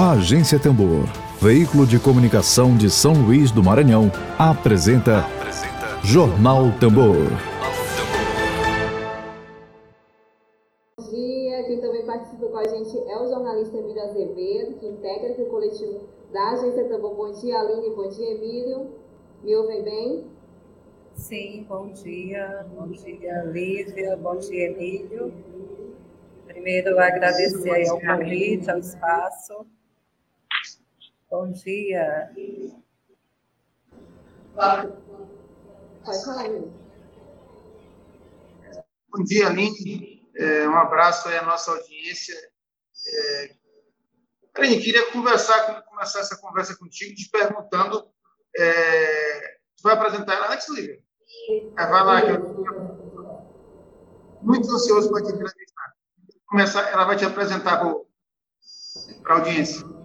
A Agência Tambor, veículo de comunicação de São Luís do Maranhão, apresenta, apresenta Jornal Tambor. Bom dia, quem também participa com a gente é o jornalista Emílio Azevedo, que integra aqui o coletivo da Agência Tambor. Bom dia, Aline, bom dia, Emílio. Me ouvem bem? Sim, bom dia, bom dia, Lívia, bom dia, Emílio. Primeiro, agradecer ao convite, ao espaço. Bom dia. Bom dia, Aline. É, um abraço aí à nossa audiência. É, Aline, queria conversar, começar essa conversa contigo, te perguntando. É, tu vai apresentar ela antes, Lívia? É, vai lá, que eu muito ansioso para te entrevistar. Começar, ela vai te apresentar para a audiência.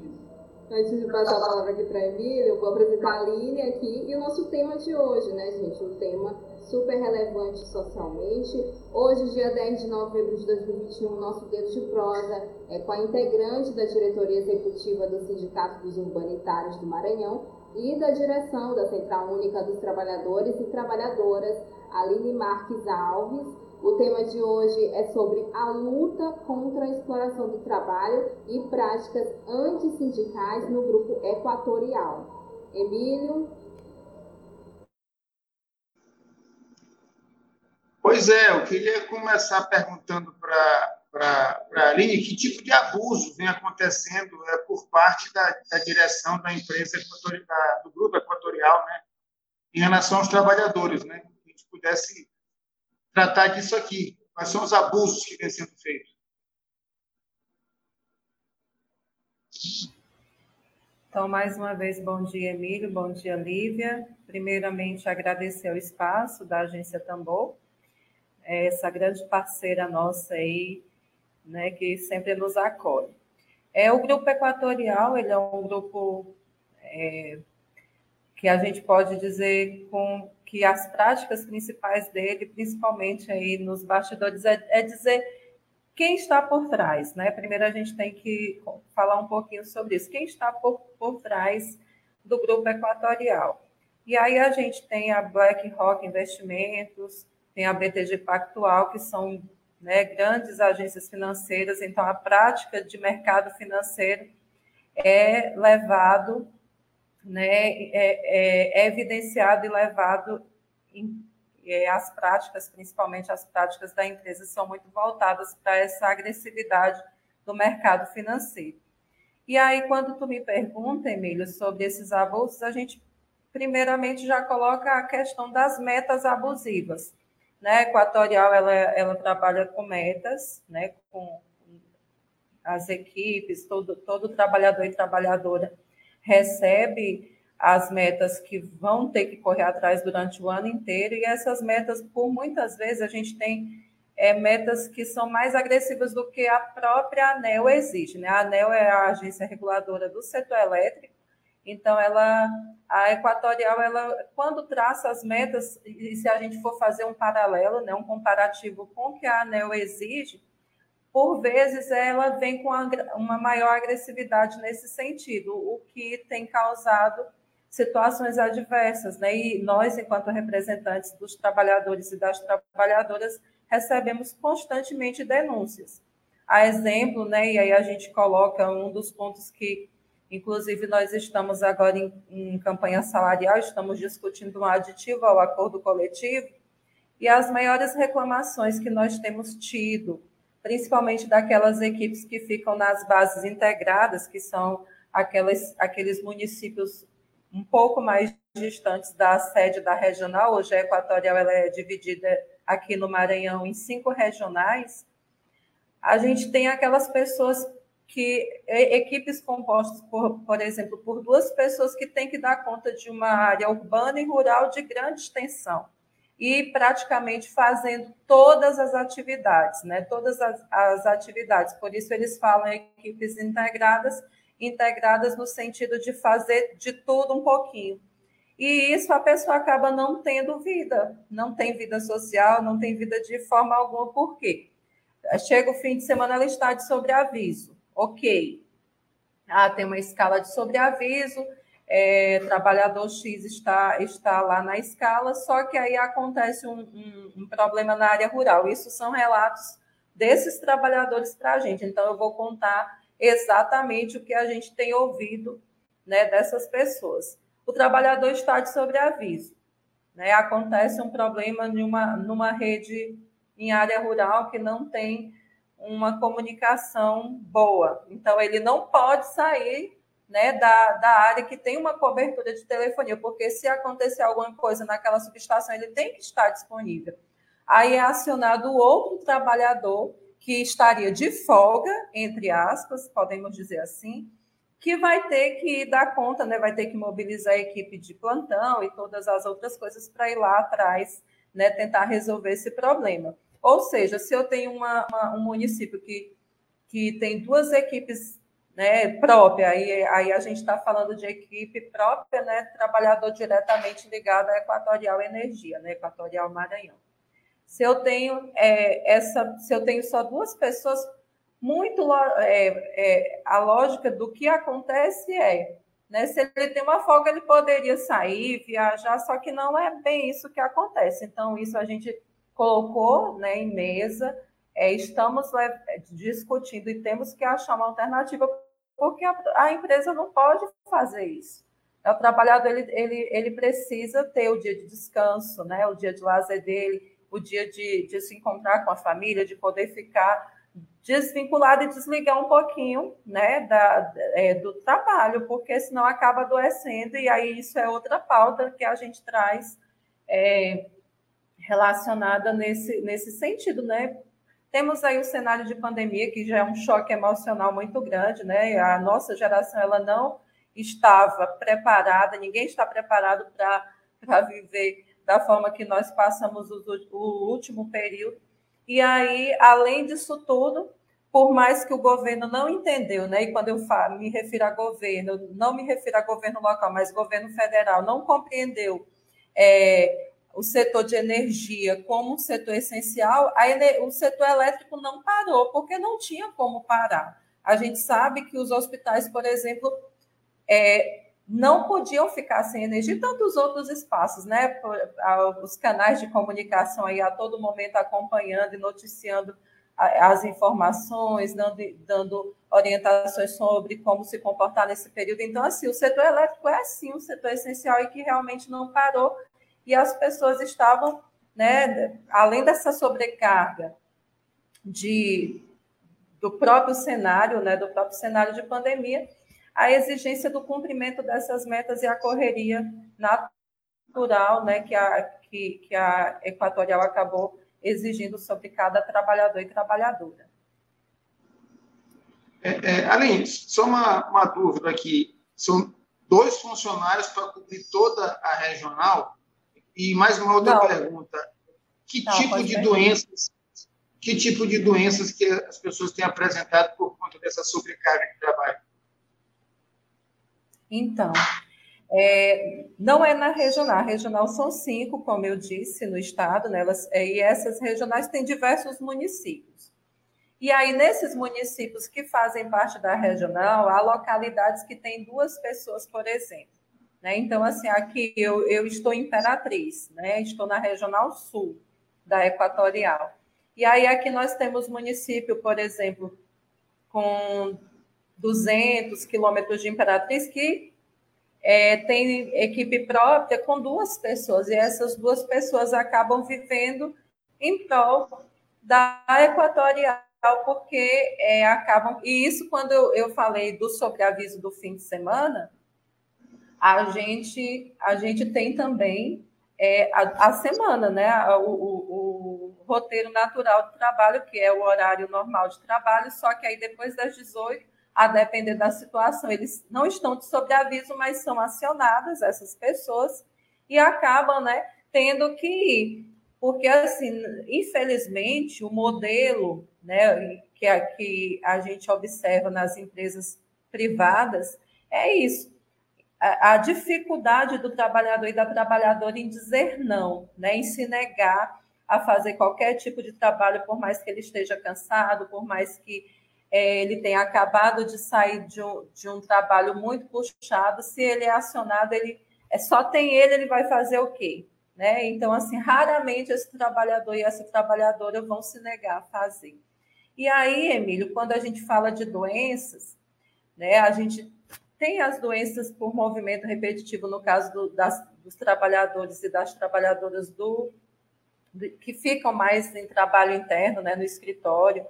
Antes de passar a palavra aqui para a Emília, eu vou apresentar a Aline aqui e o nosso tema de hoje, né, gente? Um tema super relevante socialmente. Hoje, dia 10 de novembro de 2021, nosso Dedo de Prosa é com a integrante da diretoria executiva do Sindicato dos Urbanitários do Maranhão e da direção da Central Única dos Trabalhadores e Trabalhadoras, Aline Marques Alves. O tema de hoje é sobre a luta contra a exploração do trabalho e práticas antissindicais no grupo equatorial. Emílio? Pois é, eu queria começar perguntando para a Aline que tipo de abuso vem acontecendo é, por parte da, da direção da empresa da, do grupo equatorial né, em relação aos trabalhadores, né? Que a gente pudesse tratar disso aqui. Quais são os abusos que vêm sendo feitos? Então, mais uma vez, bom dia, Emílio, bom dia, Lívia. Primeiramente, agradecer o espaço da Agência Tambor, essa grande parceira nossa aí, né, que sempre nos acolhe. É, o Grupo Equatorial, ele é um grupo é, que a gente pode dizer com que as práticas principais dele, principalmente aí nos bastidores, é, é dizer quem está por trás, né? Primeiro a gente tem que falar um pouquinho sobre isso. Quem está por, por trás do grupo equatorial? E aí a gente tem a BlackRock Investimentos, tem a BTG Pactual, que são né, grandes agências financeiras, então a prática de mercado financeiro é levado né, é, é, é evidenciado e levado em, é, as práticas, principalmente as práticas da empresa, são muito voltadas para essa agressividade do mercado financeiro. E aí, quando tu me pergunta, Emílio, sobre esses abusos, a gente primeiramente já coloca a questão das metas abusivas. Né? Equatorial, ela, ela trabalha com metas, né? com as equipes, todo, todo trabalhador e trabalhadora recebe as metas que vão ter que correr atrás durante o ano inteiro, e essas metas, por muitas vezes, a gente tem é, metas que são mais agressivas do que a própria ANEL exige. Né? A ANEL é a agência reguladora do setor elétrico, então ela, a Equatorial, ela, quando traça as metas, e se a gente for fazer um paralelo, né, um comparativo com o que a ANEL exige, por vezes ela vem com uma maior agressividade nesse sentido, o que tem causado situações adversas, né? E nós, enquanto representantes dos trabalhadores e das trabalhadoras, recebemos constantemente denúncias. A exemplo, né? E aí a gente coloca um dos pontos que, inclusive, nós estamos agora em, em campanha salarial, estamos discutindo um aditivo ao acordo coletivo, e as maiores reclamações que nós temos tido principalmente daquelas equipes que ficam nas bases integradas, que são aquelas, aqueles municípios um pouco mais distantes da sede da regional. Hoje a Equatorial ela é dividida aqui no Maranhão em cinco regionais. A gente tem aquelas pessoas que equipes compostas por, por exemplo, por duas pessoas que têm que dar conta de uma área urbana e rural de grande extensão e praticamente fazendo todas as atividades, né? Todas as, as atividades. Por isso eles falam equipes integradas, integradas no sentido de fazer de tudo um pouquinho. E isso a pessoa acaba não tendo vida, não tem vida social, não tem vida de forma alguma. Por quê? Chega o fim de semana, ela está de sobreaviso. Ok. Ah, tem uma escala de sobreaviso, é, trabalhador X está, está lá na escala, só que aí acontece um, um, um problema na área rural. Isso são relatos desses trabalhadores para a gente. Então, eu vou contar exatamente o que a gente tem ouvido né, dessas pessoas. O trabalhador está de sobreaviso. Né? Acontece um problema numa, numa rede em área rural que não tem uma comunicação boa. Então, ele não pode sair né, da, da área que tem uma cobertura de telefonia, porque se acontecer alguma coisa naquela subestação, ele tem que estar disponível. Aí é acionado outro trabalhador que estaria de folga, entre aspas, podemos dizer assim, que vai ter que dar conta, né, vai ter que mobilizar a equipe de plantão e todas as outras coisas para ir lá atrás, né, tentar resolver esse problema. Ou seja, se eu tenho uma, uma, um município que, que tem duas equipes né, própria, aí, aí a gente está falando de equipe própria, né, trabalhador diretamente ligado à Equatorial Energia, né, Equatorial Maranhão. Se eu tenho é, essa, se eu tenho só duas pessoas, muito é, é, a lógica do que acontece é, né, se ele tem uma folga, ele poderia sair, viajar, só que não é bem isso que acontece. Então, isso a gente colocou né, em mesa, é, estamos discutindo e temos que achar uma alternativa, porque a, a empresa não pode fazer isso. O trabalhador ele, ele, ele precisa ter o dia de descanso, né, o dia de lazer dele, o dia de, de se encontrar com a família, de poder ficar desvinculado e desligar um pouquinho né, da, é, do trabalho, porque senão acaba adoecendo, e aí isso é outra pauta que a gente traz é, relacionada nesse, nesse sentido, né? Temos aí o cenário de pandemia, que já é um choque emocional muito grande, né? A nossa geração ela não estava preparada, ninguém está preparado para viver da forma que nós passamos o, o último período. E aí, além disso tudo, por mais que o governo não entendeu, né? E quando eu falo, me refiro a governo, não me refiro a governo local, mas governo federal, não compreendeu é, o setor de energia como um setor essencial, a, o setor elétrico não parou, porque não tinha como parar. A gente sabe que os hospitais, por exemplo, é, não podiam ficar sem energia, tantos outros espaços, né? Os canais de comunicação aí a todo momento acompanhando e noticiando as informações, dando, dando orientações sobre como se comportar nesse período. Então, assim, o setor elétrico é sim um setor essencial e que realmente não parou, e as pessoas estavam, né, além dessa sobrecarga de, do próprio cenário, né, do próprio cenário de pandemia, a exigência do cumprimento dessas metas e a correria natural né, que, a, que, que a Equatorial acabou exigindo sobre cada trabalhador e trabalhadora. É, é, Aline, só uma, uma dúvida aqui. São dois funcionários para cobrir toda a regional? E mais uma outra Não. pergunta. Que Não, tipo de doenças que tipo de doenças que as pessoas têm apresentado por conta dessa sobrecarga de trabalho? Então, é, não é na regional. A regional são cinco, como eu disse, no estado, né? Elas, é, e essas regionais têm diversos municípios. E aí, nesses municípios que fazem parte da regional, há localidades que têm duas pessoas, por exemplo. Né? Então, assim, aqui eu, eu estou em Imperatriz, né? estou na regional sul da Equatorial. E aí, aqui nós temos município, por exemplo, com 200 quilômetros de Imperatriz, que é, tem equipe própria com duas pessoas, e essas duas pessoas acabam vivendo em prol da equatorial, porque é, acabam. E isso, quando eu, eu falei do sobreaviso do fim de semana, a gente, a gente tem também é, a, a, semana, né? O, o, o, roteiro natural do trabalho, que é o horário normal de trabalho, só que aí depois das 18 a depender da situação. Eles não estão de sobreaviso, mas são acionadas essas pessoas e acabam né, tendo que ir. Porque, assim, infelizmente, o modelo né, que, que a gente observa nas empresas privadas é isso. A, a dificuldade do trabalhador e da trabalhadora em dizer não, né, em se negar a fazer qualquer tipo de trabalho, por mais que ele esteja cansado, por mais que é, ele tem acabado de sair de um, de um trabalho muito puxado, se ele é acionado, ele é só tem ele, ele vai fazer o quê? Né? Então, assim, raramente esse trabalhador e essa trabalhadora vão se negar a fazer. E aí, Emílio, quando a gente fala de doenças, né, a gente tem as doenças por movimento repetitivo, no caso do, das, dos trabalhadores e das trabalhadoras do, do, que ficam mais em trabalho interno, né, no escritório.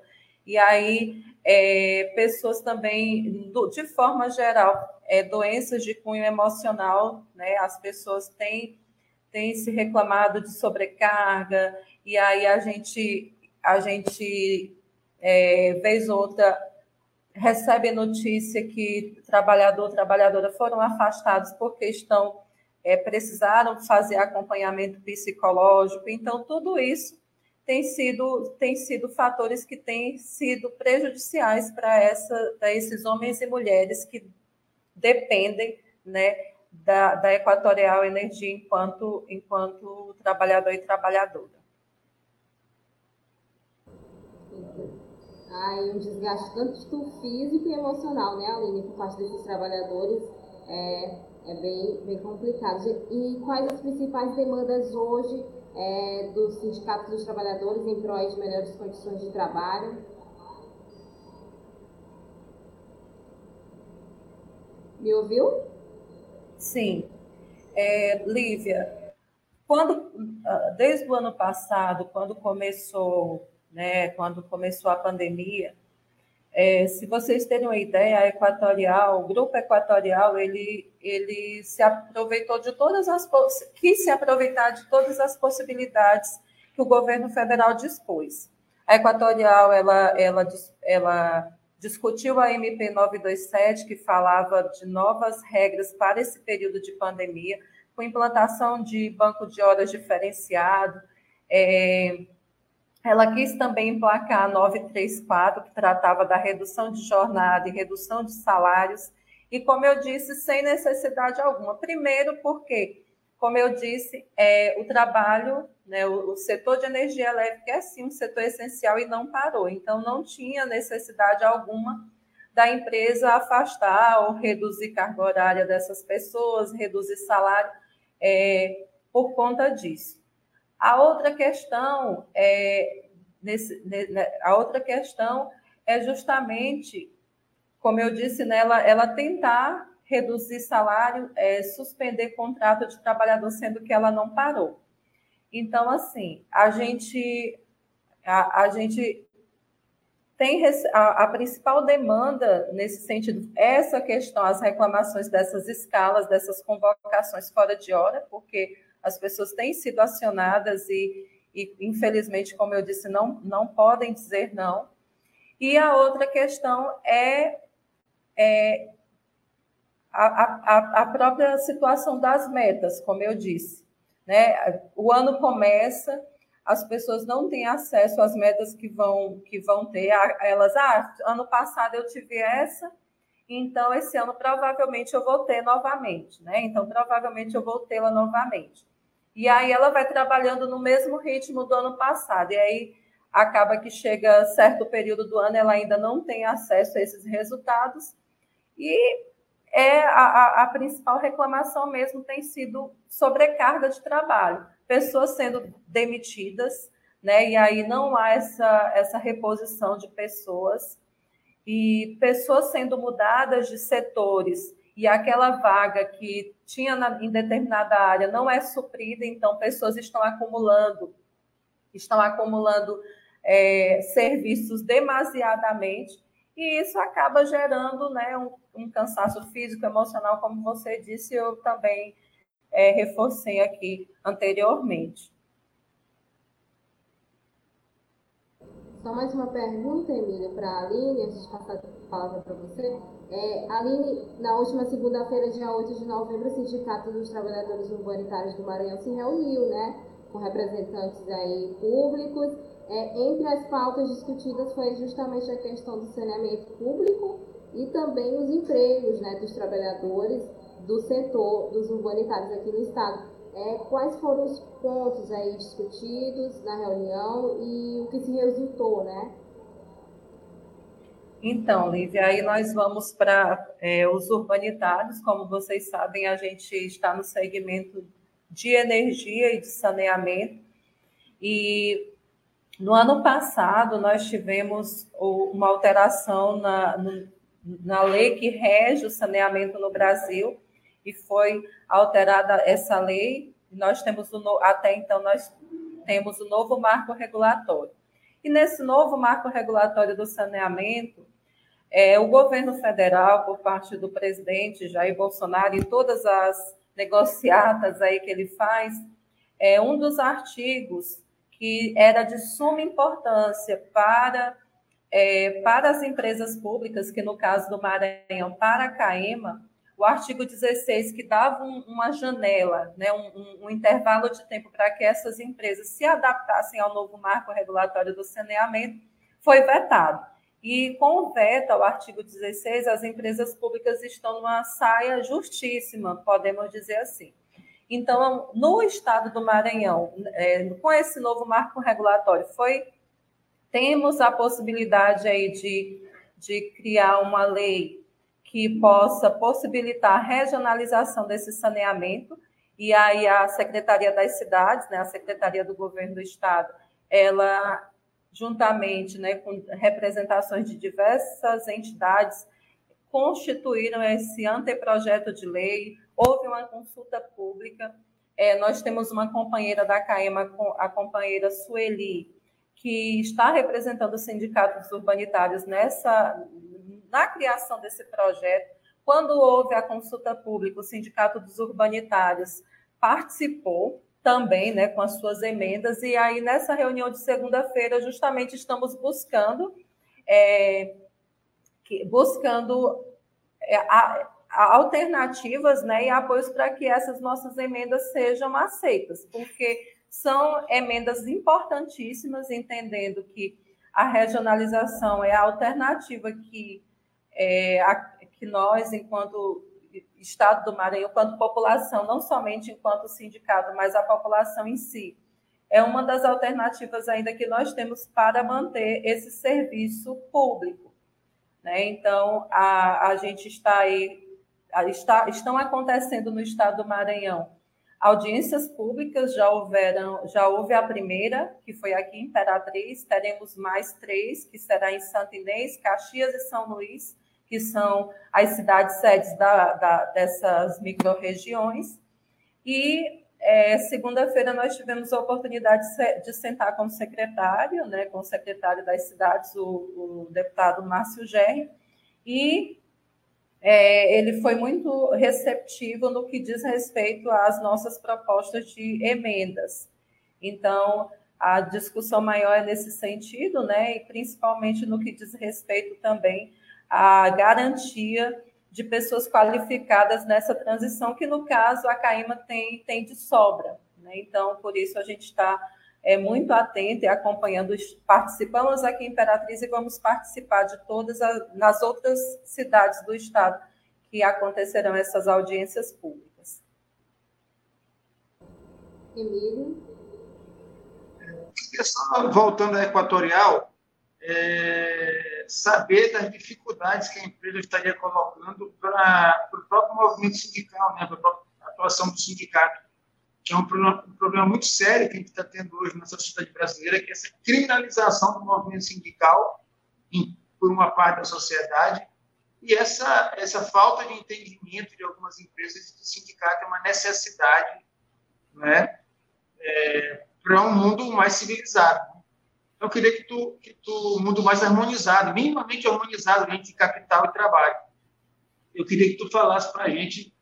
E aí, é, pessoas também, do, de forma geral, é, doenças de cunho emocional, né, as pessoas têm, têm se reclamado de sobrecarga, e aí a gente, a gente é, vez outra, recebe notícia que trabalhador, trabalhadora foram afastados porque estão, é, precisaram fazer acompanhamento psicológico. Então, tudo isso tem sido, tem sido fatores que têm sido prejudiciais para esses homens e mulheres que dependem né, da, da Equatorial Energia enquanto, enquanto trabalhador e trabalhadora. Um desgaste tanto físico e emocional, né, Aline, por parte desses trabalhadores, é, é bem, bem complicado. E quais as principais demandas hoje é, dos sindicatos dos trabalhadores em prol de melhores condições de trabalho? Me ouviu? Sim. É, Lívia, quando, ah, desde o ano passado, quando começou né, quando começou a pandemia. É, se vocês terem uma ideia, a Equatorial, o Grupo Equatorial, ele, ele se aproveitou de todas as quis se aproveitar de todas as possibilidades que o governo federal dispôs. A Equatorial, ela, ela, ela discutiu a MP 927, que falava de novas regras para esse período de pandemia, com implantação de banco de horas diferenciado, é, ela quis também emplacar a 934, que tratava da redução de jornada e redução de salários, e, como eu disse, sem necessidade alguma. Primeiro, porque, como eu disse, é, o trabalho, né, o, o setor de energia elétrica é sim um setor essencial e não parou, então não tinha necessidade alguma da empresa afastar ou reduzir carga horária dessas pessoas, reduzir salário é, por conta disso. A outra questão é nesse, a outra questão é justamente, como eu disse, nela, né, ela tentar reduzir salário, é, suspender contrato de trabalhador, sendo que ela não parou. Então, assim, a gente, a, a gente tem a, a, principal demanda nesse sentido, essa questão, as reclamações dessas escalas, dessas convocações fora de hora, porque as pessoas têm sido acionadas e, e infelizmente, como eu disse, não, não podem dizer não. E a outra questão é, é a, a, a própria situação das metas, como eu disse. Né? O ano começa, as pessoas não têm acesso às metas que vão, que vão ter. Elas, ah, ano passado eu tive essa, então esse ano provavelmente eu vou ter novamente, né? Então provavelmente eu vou tê-la novamente. E aí ela vai trabalhando no mesmo ritmo do ano passado. E aí acaba que chega certo período do ano, ela ainda não tem acesso a esses resultados. E é a, a, principal reclamação mesmo tem sido sobrecarga de trabalho, pessoas sendo demitidas, né? E aí não há essa, essa reposição de pessoas e pessoas sendo mudadas de setores e aquela vaga que tinha na, em determinada área não é suprida, então pessoas estão acumulando, estão acumulando é, serviços demasiadamente, e isso acaba gerando né, um, um, cansaço físico, emocional, como você disse, eu também é, reforcei aqui anteriormente. Só mais uma pergunta, Emília, para a Aline, antes de passar a palavra para você. É, Aline, na última segunda-feira, dia 8 de novembro, o Sindicato dos Trabalhadores Urbanitários do Maranhão se reuniu, né, com representantes aí públicos. É, entre as pautas discutidas foi justamente a questão do saneamento público e também os empregos, né, dos trabalhadores do setor dos urbanitários aqui no estado. É, quais foram os pontos aí discutidos na reunião e o que se resultou, né? Então, Lívia, aí nós vamos para é, os urbanitários. Como vocês sabem, a gente está no segmento de energia e de saneamento. E no ano passado, nós tivemos uma alteração na, na lei que rege o saneamento no Brasil, e foi alterada essa lei. Nós temos o, até então nós temos o novo marco regulatório. E nesse novo marco regulatório do saneamento, é, o governo federal, por parte do presidente Jair Bolsonaro, e todas as negociatas aí que ele faz, é um dos artigos que era de suma importância para, é, para as empresas públicas, que no caso do Maranhão, para a CAEMA, o artigo 16, que dava um, uma janela, né, um, um, intervalo de tempo para que essas empresas se adaptassem ao novo marco regulatório do saneamento, foi vetado. E com o veto ao artigo 16, as empresas públicas estão numa saia justíssima, podemos dizer assim. Então, no estado do Maranhão, é, com esse novo marco regulatório, foi temos a possibilidade aí de, de criar uma lei que possa possibilitar a regionalização desse saneamento, e aí a Secretaria das Cidades, né, a Secretaria do Governo do Estado, ela juntamente né, com representações de diversas entidades, constituíram esse anteprojeto de lei, houve uma consulta pública, é, nós temos uma companheira da CAEMA, a companheira Sueli, que está representando os sindicatos urbanitários nessa, na criação desse projeto. Quando houve a consulta pública, o Sindicato dos Urbanitários participou, também né, com as suas emendas. E aí, nessa reunião de segunda-feira, justamente estamos buscando, é, buscando é, a alternativas né, e apoios para que essas nossas emendas sejam aceitas, porque são emendas importantíssimas, entendendo que a regionalização é a alternativa que, é, a, que nós, enquanto Estado do Maranhão, enquanto população, não somente enquanto sindicato, mas a população em si, é uma das alternativas ainda que nós temos para manter esse serviço público. Né? Então, a, a gente está aí, está, estão acontecendo no Estado do Maranhão audiências públicas, já houveram, já houve a primeira, que foi aqui em Imperatriz, teremos mais três, que será em Santo Inês, Caxias e São Luís, que são as cidades sedes da, da, dessas micro-regiões. E é, segunda-feira nós tivemos a oportunidade de sentar com o secretário, né, com o secretário das cidades, o, o deputado Márcio Gerri, e é, ele foi muito receptivo no que diz respeito às nossas propostas de emendas. Então, a discussão maior é nesse sentido, né, e principalmente no que diz respeito também a garantia de pessoas qualificadas nessa transição, que no caso a CAIMA tem, tem de sobra. Né? Então, por isso a gente está é, muito atento e acompanhando, participamos aqui em Imperatriz e vamos participar de todas as nas outras cidades do estado que acontecerão essas audiências públicas. Emílio? Voltando à Equatorial, é, saber das dificuldades que a empresa estaria colocando para o próprio movimento sindical, né, para a atuação do sindicato, que é um problema, um problema muito sério que a gente está tendo hoje na sociedade brasileira, que é essa criminalização do movimento sindical em, por uma parte da sociedade e essa, essa falta de entendimento de algumas empresas de que o sindicato é uma necessidade né, é, para um mundo mais civilizado. Eu queria que tu, que tu, mundo mais harmonizado, minimamente harmonizado entre capital e trabalho. Eu queria que tu falasse para a gente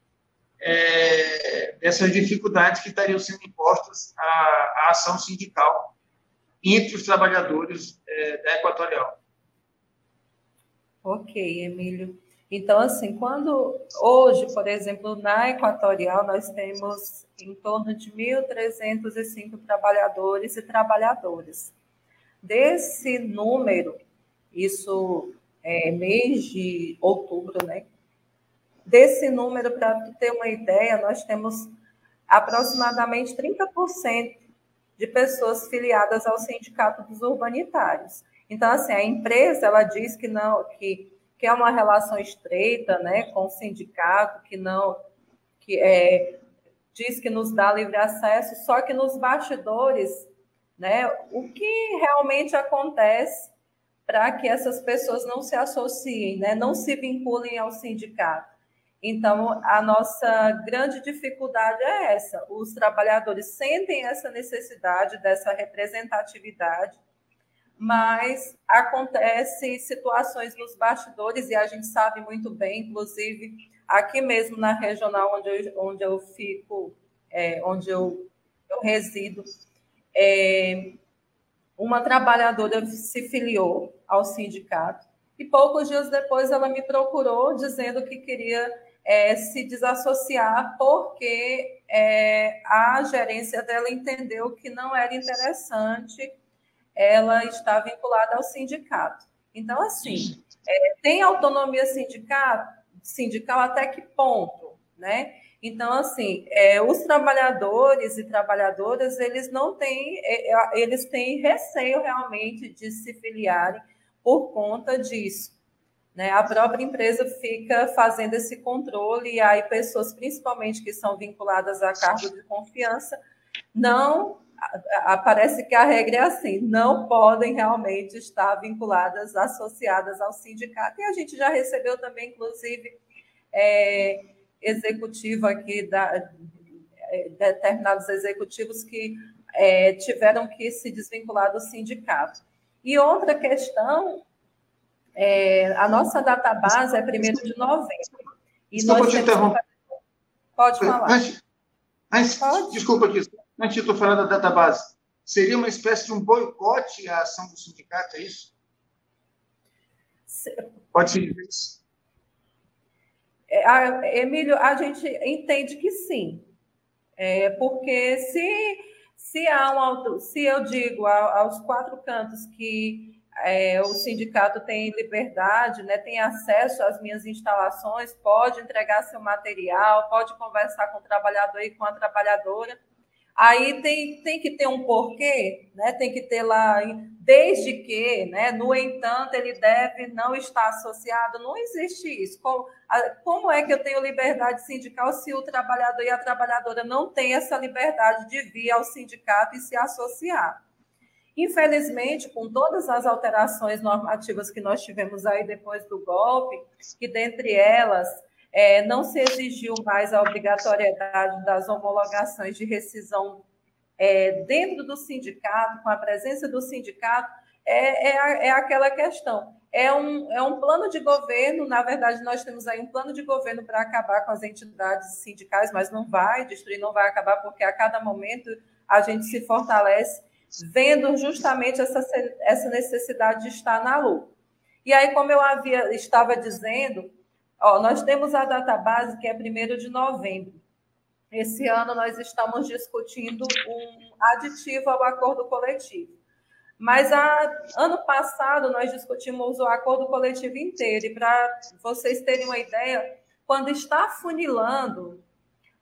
é, dessas dificuldades que estariam sendo impostas à, à ação sindical entre os trabalhadores é, da Equatorial. Ok, Emílio. Então, assim, quando hoje, por exemplo, na Equatorial, nós temos em torno de 1.305 trabalhadores e trabalhadoras. Desse número, isso é mês de outubro, né? Desse número, para ter uma ideia, nós temos aproximadamente 30% de pessoas filiadas ao Sindicato dos Urbanitários. Então, assim, a empresa, ela diz que não, que, que é uma relação estreita, né, com o sindicato, que não, que é, diz que nos dá livre acesso, só que nos bastidores, né, o que realmente acontece para que essas pessoas não se associem, né, não se vinculem ao sindicato. Então, a nossa grande dificuldade é essa: os trabalhadores sentem essa necessidade dessa representatividade, mas acontecem situações nos bastidores, e a gente sabe muito bem, inclusive aqui mesmo na regional onde eu, onde eu fico, é, onde eu, eu resido, é, uma trabalhadora se filiou ao sindicato e poucos dias depois ela me procurou dizendo que queria é, se desassociar porque é, a gerência dela entendeu que não era interessante ela estar vinculada ao sindicato. Então, assim, é, tem autonomia sindical, sindical até que ponto, né? Então, assim, é, os trabalhadores e trabalhadoras, eles não têm, é, é, eles têm receio realmente de se filiarem por conta disso. Né? A própria empresa fica fazendo esse controle, e aí pessoas, principalmente que são vinculadas a cargo de confiança, não parece que a regra é assim, não podem realmente estar vinculadas, associadas ao sindicato. E a gente já recebeu também, inclusive, é, executivo aqui, da, é, determinados executivos que é, tiveram que se desvincular do sindicato. E outra questão é, a nossa database é 1 de novembro. E desculpa te interromper. Pode falar. Antes, antes, Pode? Desculpa, antes de tu falar da database, seria uma espécie de um boicote à ação do sindicato, é isso? Pode ser isso? É, Emílio, a gente entende que sim. É, porque se, se, há um, se eu digo aos quatro cantos que é, o sindicato tem liberdade, né, tem acesso às minhas instalações, pode entregar seu material, pode conversar com o trabalhador e com a trabalhadora. Aí tem, tem que ter um porquê, né? tem que ter lá, desde que, né? no entanto, ele deve não estar associado. Não existe isso. Como, como é que eu tenho liberdade sindical se o trabalhador e a trabalhadora não têm essa liberdade de vir ao sindicato e se associar? Infelizmente, com todas as alterações normativas que nós tivemos aí depois do golpe, que dentre elas é, não se exigiu mais a obrigatoriedade das homologações de rescisão é, dentro do sindicato, com a presença do sindicato, é, é, é, aquela questão. É um, é um plano de governo, na verdade, nós temos aí um plano de governo para acabar com as entidades sindicais, mas não vai destruir, não vai acabar, porque a cada momento a gente se fortalece vendo justamente essa, essa necessidade de estar na luta. E aí, como eu havia estava dizendo, ó, nós temos a data base que é 1 de novembro. Esse ano nós estamos discutindo um aditivo ao acordo coletivo. Mas a, ano passado nós discutimos o acordo coletivo inteiro. E para vocês terem uma ideia, quando está funilando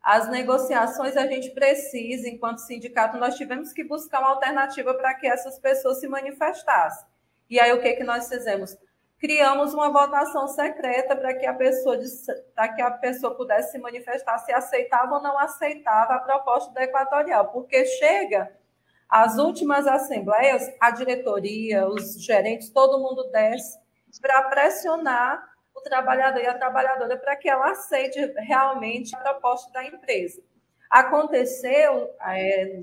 as negociações a gente precisa, enquanto sindicato, nós tivemos que buscar uma alternativa para que essas pessoas se manifestassem. E aí o que, que nós fizemos? Criamos uma votação secreta para que a pessoa para que a pessoa pudesse se manifestar se aceitava ou não aceitava a proposta da Equatorial, porque chega as últimas assembleias, a diretoria, os gerentes, todo mundo desce para pressionar o trabalhador e a trabalhadora para que ela aceite realmente a proposta da empresa. Aconteceu, é,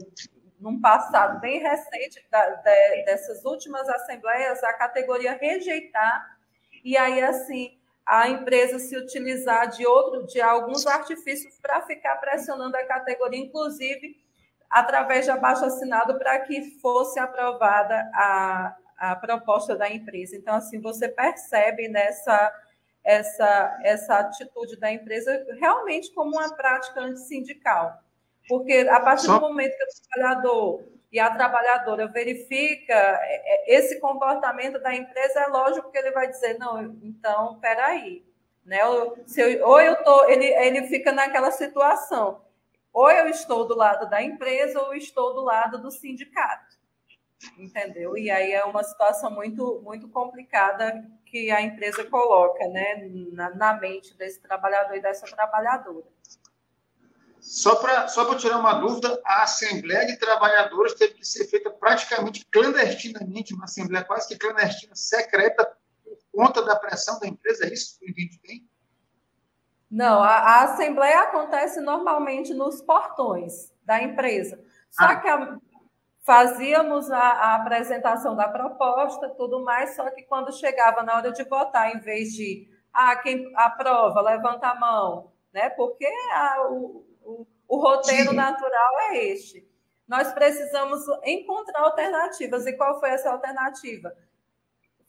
num passado bem recente, da, de, dessas últimas assembleias, a categoria rejeitar, e aí, assim, a empresa se utilizar de outro, de alguns artifícios para ficar pressionando a categoria, inclusive através de abaixo assinado para que fosse aprovada a, a proposta da empresa. Então, assim, você percebe nessa essa, essa atitude da empresa realmente como uma prática antissindical. Porque a partir do momento que o trabalhador e a trabalhadora verifica é, é, esse comportamento da empresa, é lógico que ele vai dizer, não, então, peraí. Né? Se eu, ou eu tô, ele, ele fica naquela situação, ou eu estou do lado da empresa ou estou do lado do sindicato. entendeu? E aí é uma situação muito, muito complicada que a empresa coloca né, na, na mente desse trabalhador e dessa trabalhadora. Só para só tirar uma dúvida, a Assembleia de Trabalhadores teve que ser feita praticamente clandestinamente, uma Assembleia quase que clandestina, secreta, por conta da pressão da empresa, é isso que eu entendi bem? Não, a, a Assembleia acontece normalmente nos portões da empresa. Só ah. que a, fazíamos a, a, apresentação da proposta, tudo mais, só que quando chegava na hora de votar, em vez de ah, quem aprova, levanta a mão, né? Porque a, o, o, o, roteiro Sim. natural é este. Nós precisamos encontrar alternativas. E qual foi essa alternativa?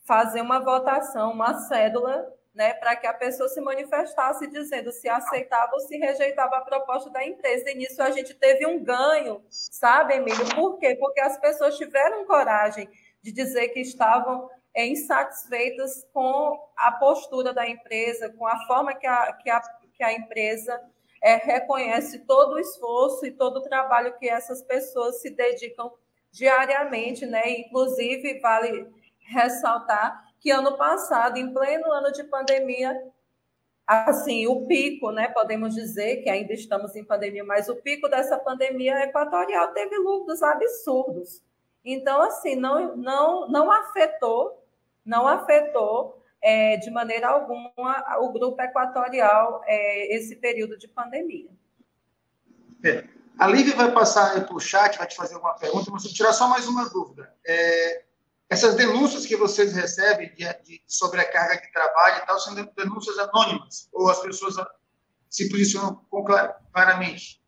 Fazer uma votação, uma cédula né, para que a pessoa se manifestasse dizendo se aceitava ou se rejeitava a proposta da empresa. E nisso a gente teve um ganho, sabe, Emílio? Por quê? Porque as pessoas tiveram coragem de dizer que estavam é, insatisfeitas com a postura da empresa, com a forma que a, que a, que a empresa é, reconhece todo o esforço e todo o trabalho que essas pessoas se dedicam diariamente, né? Inclusive, vale ressaltar que ano passado, em pleno ano de pandemia, assim, o pico, né, podemos dizer que ainda estamos em pandemia, mas o pico dessa pandemia equatorial teve lucros absurdos. Então, assim, não, não, não afetou, não afetou é, de maneira alguma o grupo equatorial é, esse período de pandemia. É. A Lívia vai passar para o chat, vai te fazer uma pergunta, mas vou tirar só mais uma dúvida. É, essas denúncias que vocês recebem de, de sobrecarga de trabalho e tal são denúncias anônimas ou as pessoas se posicionam claramente?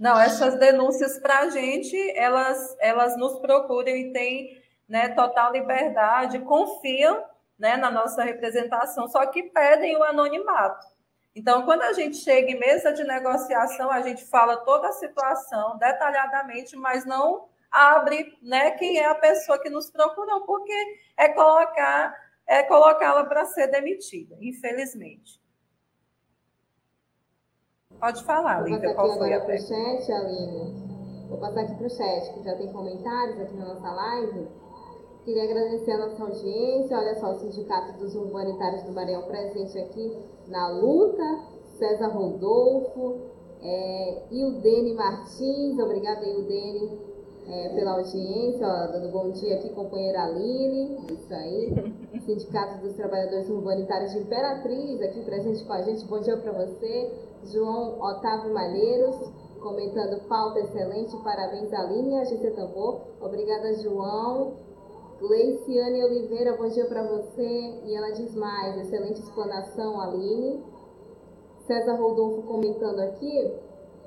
Não, essas denúncias para a gente, elas, elas nos procuram e têm né, total liberdade, confiam né, na nossa representação, só que pedem o anonimato. Então, quando a gente chega em mesa de negociação, a gente fala toda a situação detalhadamente, mas não abre né, quem é a pessoa que nos procurou, porque é colocar é colocá-la para ser demitida, infelizmente. Pode falar, Lívia, qual foi a pergunta? chat, Aline. Vou passar aqui para o chat, que já tem comentários aqui na nossa live. Queria agradecer a nossa audiência. Olha só, o Sindicato dos Humanitários do Maranhão presente aqui na luta. César Rodolfo, é, Ildene Martins, obrigada, Ildene, é, pela audiência, ó, dando bom dia aqui, companheira Aline, isso aí, Sindicato dos Trabalhadores Humanitários de Imperatriz, aqui presente com a gente, bom dia para você, João Otávio Malheiros, comentando pauta excelente, parabéns Aline e Agência Tambor, obrigada João, Gleiciane Oliveira, bom dia para você, e ela diz mais, excelente explanação Aline, César Rodolfo comentando aqui,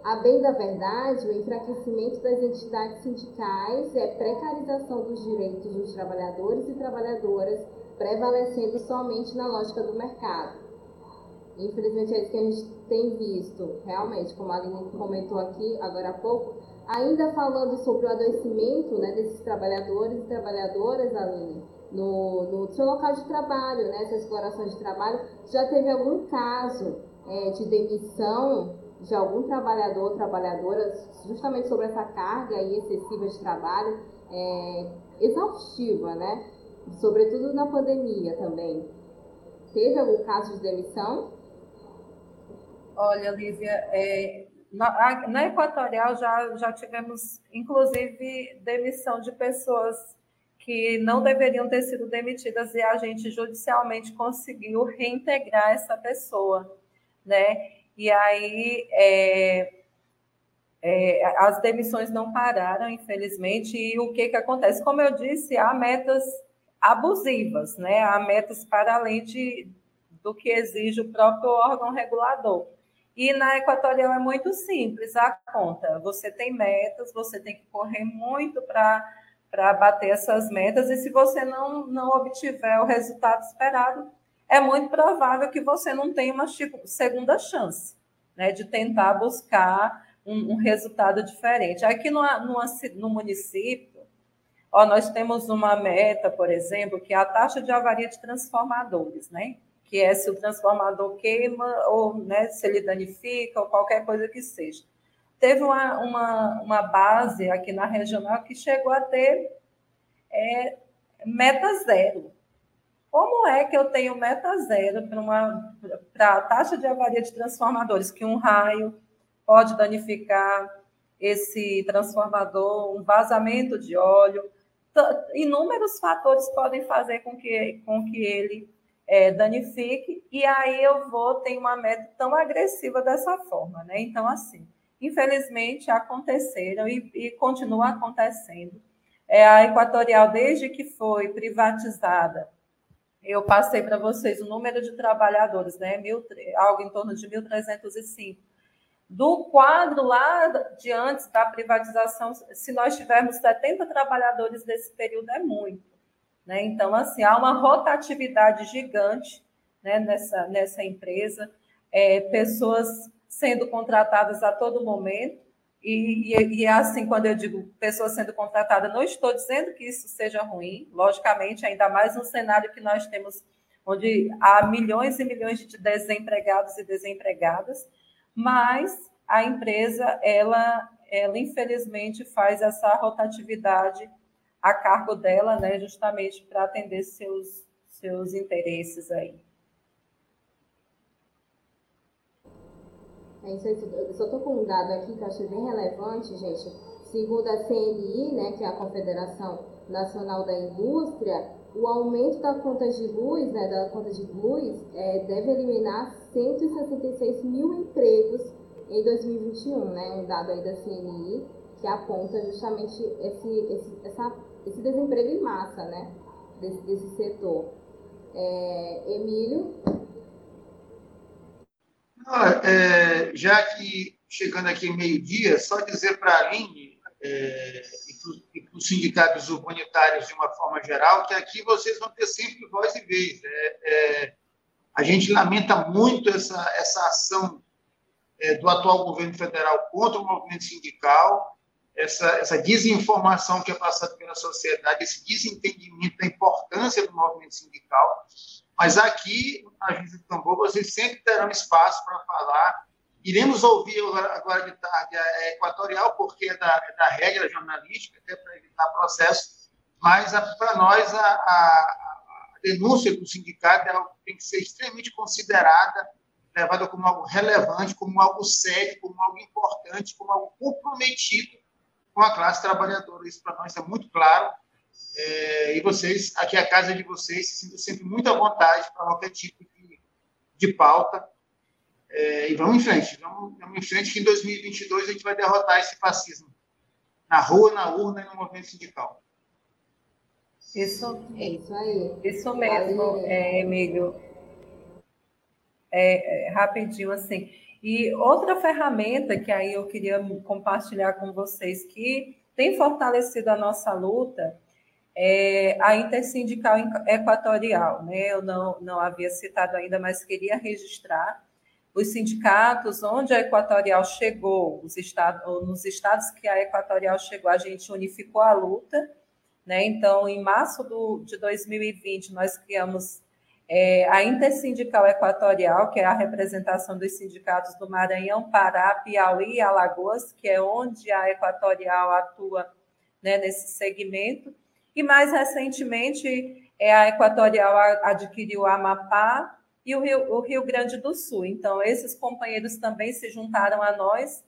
a bem da verdade, o enfraquecimento das entidades sindicais é precarização dos direitos dos trabalhadores e trabalhadoras, prevalecendo somente na lógica do mercado. Infelizmente é isso que a gente tem visto, realmente, como a Aline comentou aqui agora há pouco, ainda falando sobre o adoecimento né, desses trabalhadores e trabalhadoras, Aline, no, no seu local de trabalho, né, essa exploração de trabalho, já teve algum caso é, de demissão de algum trabalhador ou trabalhadora justamente sobre essa carga excessiva de trabalho é, exaustiva, né? Sobretudo na pandemia também. Teve algum caso de demissão? Olha, Lívia, é, na, na, Equatorial já, já tivemos, inclusive, demissão de pessoas que não deveriam ter sido demitidas e a gente judicialmente conseguiu reintegrar essa pessoa, né? E aí é, é, as demissões não pararam, infelizmente, e o que, que acontece? Como eu disse, há metas abusivas, né? há metas para além de, do que exige o próprio órgão regulador. E na Equatorial é muito simples a conta. Você tem metas, você tem que correr muito para bater essas metas, e se você não, não obtiver o resultado esperado, é muito provável que você não tenha uma segunda chance né, de tentar buscar um, um resultado diferente. Aqui no, no, no município, ó, nós temos uma meta, por exemplo, que é a taxa de avaria de transformadores, né? Que é se o transformador queima ou né, se ele danifica ou qualquer coisa que seja. Teve uma, uma, uma base aqui na regional que chegou a ter é meta zero. Como é que eu tenho meta zero para a taxa de avaria de transformadores, que um raio pode danificar esse transformador, um vazamento de óleo, inúmeros fatores podem fazer com que, com que ele é, danifique, e aí eu vou ter uma meta tão agressiva dessa forma, né? Então, assim, infelizmente aconteceram e, e continua acontecendo. É, a Equatorial, desde que foi privatizada, eu passei para vocês o número de trabalhadores, né? Mil, algo em torno de 1.305. Do quadro lá de antes da privatização, se nós tivermos 70 trabalhadores nesse período, é muito. Né? Então, assim, há uma rotatividade gigante né, nessa, nessa empresa, é, pessoas sendo contratadas a todo momento, e, e, e, assim, quando eu digo pessoas sendo contratadas, não estou dizendo que isso seja ruim, logicamente, ainda mais no cenário que nós temos, onde há milhões e milhões de desempregados e desempregadas, mas a empresa, ela, ela infelizmente faz essa rotatividade a cargo dela, né, justamente para atender seus, seus interesses aí. É isso eu só estou com um dado aqui que eu achei bem relevante, gente. Segundo a CNI, né, que é a Confederação Nacional da Indústria, o aumento da conta de luz, né, da conta de luz, é, deve eliminar 166 mil empregos em 2021, né, um dado aí da CNI que aponta justamente esse, esse, essa, esse desemprego em massa, né, desse, desse setor. É, Emílio? Ah, é, já que chegando aqui meio-dia, só dizer para a Aline é, e para os sindicatos urbanitários de uma forma geral, que aqui vocês vão ter sempre voz e vez. É, é a gente lamenta muito essa, essa ação é, do atual governo federal contra o movimento sindical, essa, essa desinformação que é passada pela sociedade, esse desentendimento da importância do movimento sindical. Mas aqui, na Juiz do Tambor, vocês sempre terão espaço para falar. Iremos ouvir agora de tarde a Equatorial, porque é da, é da regra jornalística, até para evitar processo, mas para nós a, a, a, denúncia do sindicato tem que ser extremamente considerada, levada como algo relevante, como algo sério, como algo importante, como algo comprometido com a classe trabalhadora. Isso para nós é muito claro. É, e vocês, aqui a casa de vocês, se sintam sempre muito à vontade para qualquer tipo de, de pauta. É, e vamos em frente, vamos, vamos em frente, que em 2022 a gente vai derrotar esse fascismo na rua, na urna e no movimento sindical. Isso, é isso aí. Isso mesmo, é, Emílio. É, é, rapidinho assim. E outra ferramenta que aí eu queria compartilhar com vocês, que tem fortalecido a nossa luta, é a Intersindical Equatorial. Né? Eu não, não havia citado ainda, mas queria registrar os sindicatos onde a Equatorial chegou, os estados, nos estados que a Equatorial chegou, a gente unificou a luta. Né? Então, em março do, de 2020, nós criamos é, a Intersindical Equatorial, que é a representação dos sindicatos do Maranhão, Pará, Piauí e Alagoas, que é onde a Equatorial atua né, nesse segmento. E mais recentemente, é, a Equatorial adquiriu Amapá e o Rio, o Rio Grande do Sul. Então, esses companheiros também se juntaram a nós.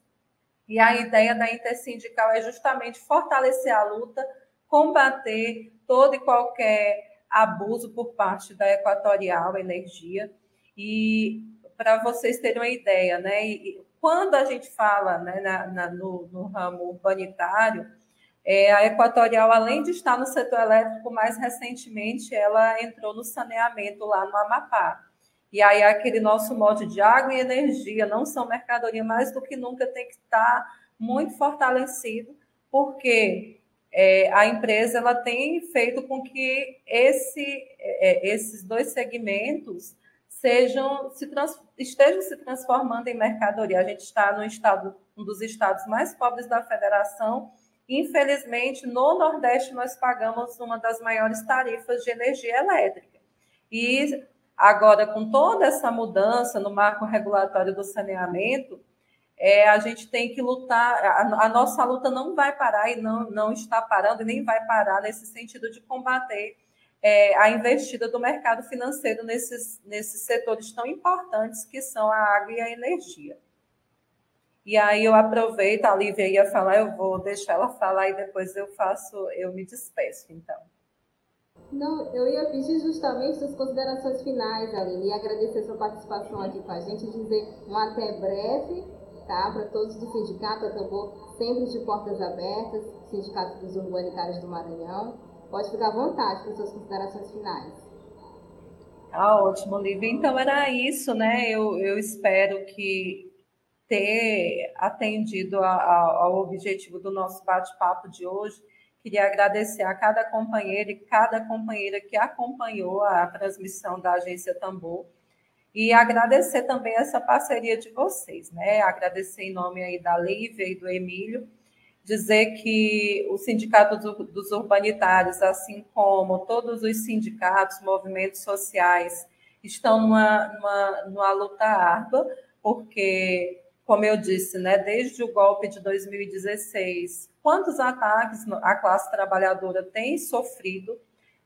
E a ideia da Intersindical é justamente fortalecer a luta, combater todo e qualquer abuso por parte da Equatorial Energia. E para vocês terem uma ideia, né, quando a gente fala né, na, na, no, no, ramo urbanitário, é, a Equatorial, além de estar no setor elétrico, mais recentemente ela entrou no saneamento lá no Amapá. E aí aquele nosso modo de água e energia não são mercadoria, mais do que nunca tem que estar muito fortalecido, porque é, a empresa ela tem feito com que esse, é, esses dois segmentos sejam se trans, estejam se transformando em mercadoria. A gente está no estado, um dos estados mais pobres da federação. Infelizmente, no Nordeste nós pagamos uma das maiores tarifas de energia elétrica. E agora, com toda essa mudança no marco regulatório do saneamento, é, a gente tem que lutar, a, a, nossa luta não vai parar e não, não está parando, e nem vai parar nesse sentido de combater é, a investida do mercado financeiro nesses, nesses setores tão importantes que são a água e a energia. E aí eu aproveito, a Lívia ia falar, eu vou deixar ela falar e depois eu faço, eu me despeço, então. Não, eu ia pedir justamente as considerações finais, Aline, e agradecer sua participação aqui com a gente, dizer um até breve, tá? Para todos do sindicato, a Tambor sempre de portas abertas, Sindicato dos Urbanitários do Maranhão. Pode ficar à vontade para suas considerações finais. Ah, ótimo, Lívia. Então era isso, né? Eu, eu espero que ter atendido a, a, ao objetivo do nosso bate-papo de hoje. Queria agradecer a cada companheiro e cada companheira que acompanhou a transmissão da Agência Tambor e agradecer também essa parceria de vocês, né? Agradecer em nome aí da Lívia e do Emílio, dizer que o Sindicato dos Urbanitários, assim como todos os sindicatos, movimentos sociais, estão numa, numa, numa luta árdua, porque como eu disse, né, desde o golpe de 2016, quantos ataques a classe trabalhadora tem sofrido,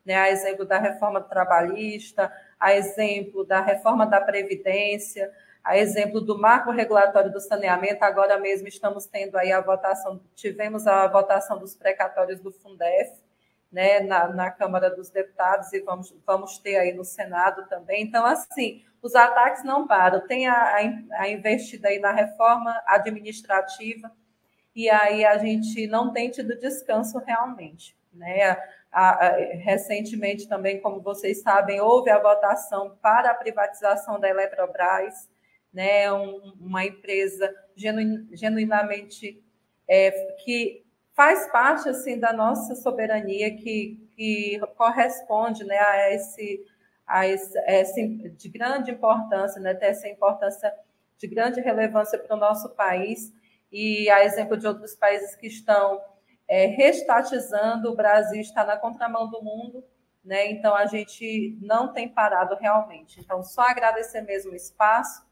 né, a exemplo da reforma trabalhista, a exemplo da reforma da Previdência, a exemplo do marco regulatório do saneamento, agora mesmo estamos tendo aí a votação, tivemos a votação dos precatórios do Fundef, né, na, na Câmara dos Deputados e vamos, vamos ter aí no Senado também. Então, assim, os ataques não param. Tem a, a, investida aí na reforma administrativa e aí a gente não tem tido descanso realmente. Né? Recentemente também, como vocês sabem, houve a votação para a privatização da Eletrobras, né? Um, uma empresa genu, genuinamente é, que faz parte assim da nossa soberania, que, que corresponde né, a esse a esse, esse, de grande importância, né, ter essa importância de grande relevância para o nosso país, e a exemplo de outros países que estão é, restatizando, o Brasil está na contramão do mundo, né, então a gente não tem parado realmente. Então, só agradecer mesmo o espaço,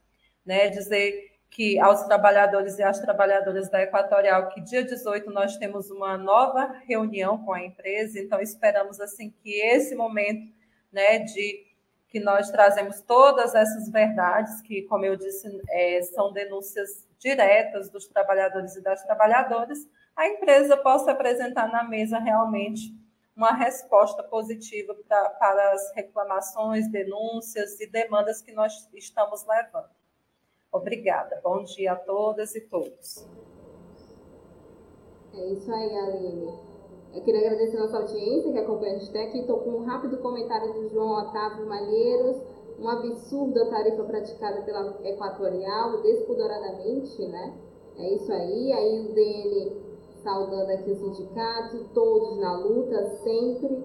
né, dizer que aos trabalhadores e às trabalhadoras da Equatorial que dia 18 nós temos uma nova reunião com a empresa, então esperamos assim que esse momento né, de que nós trazemos todas essas verdades, que, como eu disse, é, são denúncias diretas dos trabalhadores e das trabalhadoras, a empresa possa apresentar na mesa realmente uma resposta positiva pra, para as reclamações, denúncias e demandas que nós estamos levando. Obrigada. Bom dia a todas e todos. É isso aí, Aline. Eu queria agradecer a nossa audiência que acompanha a gente até aqui. Estou com um rápido comentário do João Otávio Malheiros. Um absurdo a tarifa praticada pela Equatorial, despudoradamente, né? É isso aí. Aí o DN saudando aqui o sindicato, todos na luta, sempre.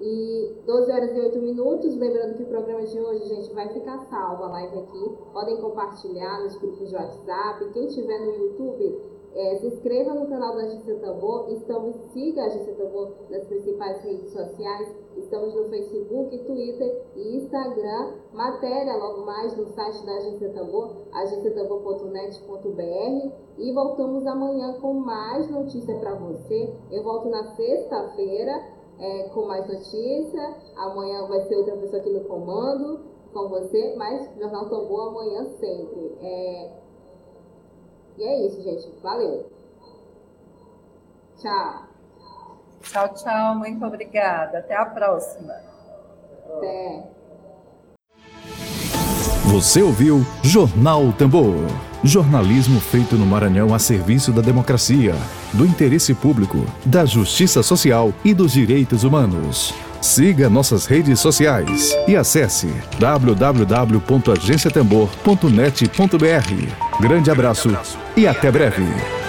E 12 horas e 8 minutos. Lembrando que o programa de hoje, gente, vai ficar salvo a live aqui. Podem compartilhar nos grupos de WhatsApp. Quem estiver no YouTube, é, se inscreva no canal da Agência Tambor, estamos, siga a Agência Tambor nas principais redes sociais, estamos no Facebook, Twitter e Instagram. Matéria logo mais no site da Agência Tambor, agenciatambor.net.br e voltamos amanhã com mais notícia para você. Eu volto na sexta-feira é, com mais notícia. Amanhã vai ser outra pessoa aqui no comando com você, mas Jornal Tambor amanhã sempre. É, e é isso, gente. Valeu. Tchau. Tchau, tchau. Muito obrigada. Até a próxima. Até. Você ouviu Jornal Tambor. Jornalismo feito no Maranhão a serviço da democracia, do interesse público, da justiça social e dos direitos humanos. Siga nossas redes sociais e acesse www.agenciatembor.net.br. Grande abraço e até breve.